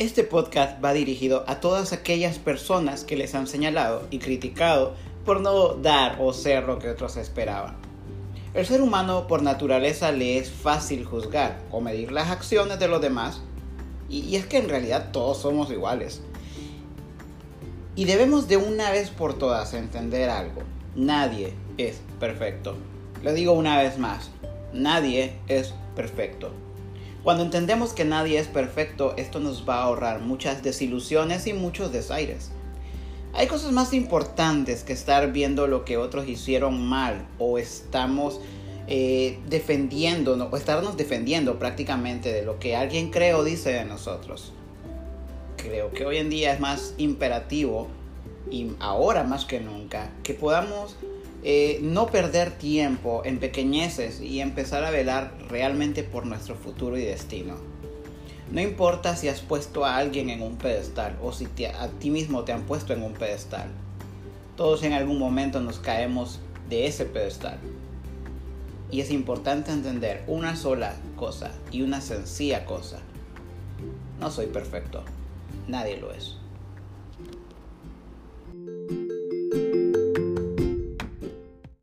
Este podcast va dirigido a todas aquellas personas que les han señalado y criticado por no dar o ser lo que otros esperaban. El ser humano por naturaleza le es fácil juzgar o medir las acciones de los demás y, es que en realidad todos somos iguales. Y debemos de una vez por todas entender algo. Nadie es perfecto. Lo digo una vez más. Nadie es perfecto. Cuando entendemos que nadie es perfecto, esto nos va a ahorrar muchas desilusiones y muchos desaires. Hay cosas más importantes que estar viendo lo que otros hicieron mal o estamos eh, defendiendo o estarnos defendiendo prácticamente de lo que alguien cree o dice de nosotros. Creo que hoy en día es más imperativo y ahora más que nunca que podamos eh, no perder tiempo en pequeñeces y empezar a velar realmente por nuestro futuro y destino. No importa si has puesto a alguien en un pedestal o si a ti mismo te han puesto en un pedestal. Todos en algún momento nos caemos de ese pedestal. Y es importante entender una sola cosa y una sencilla cosa. No soy perfecto. Nadie lo es.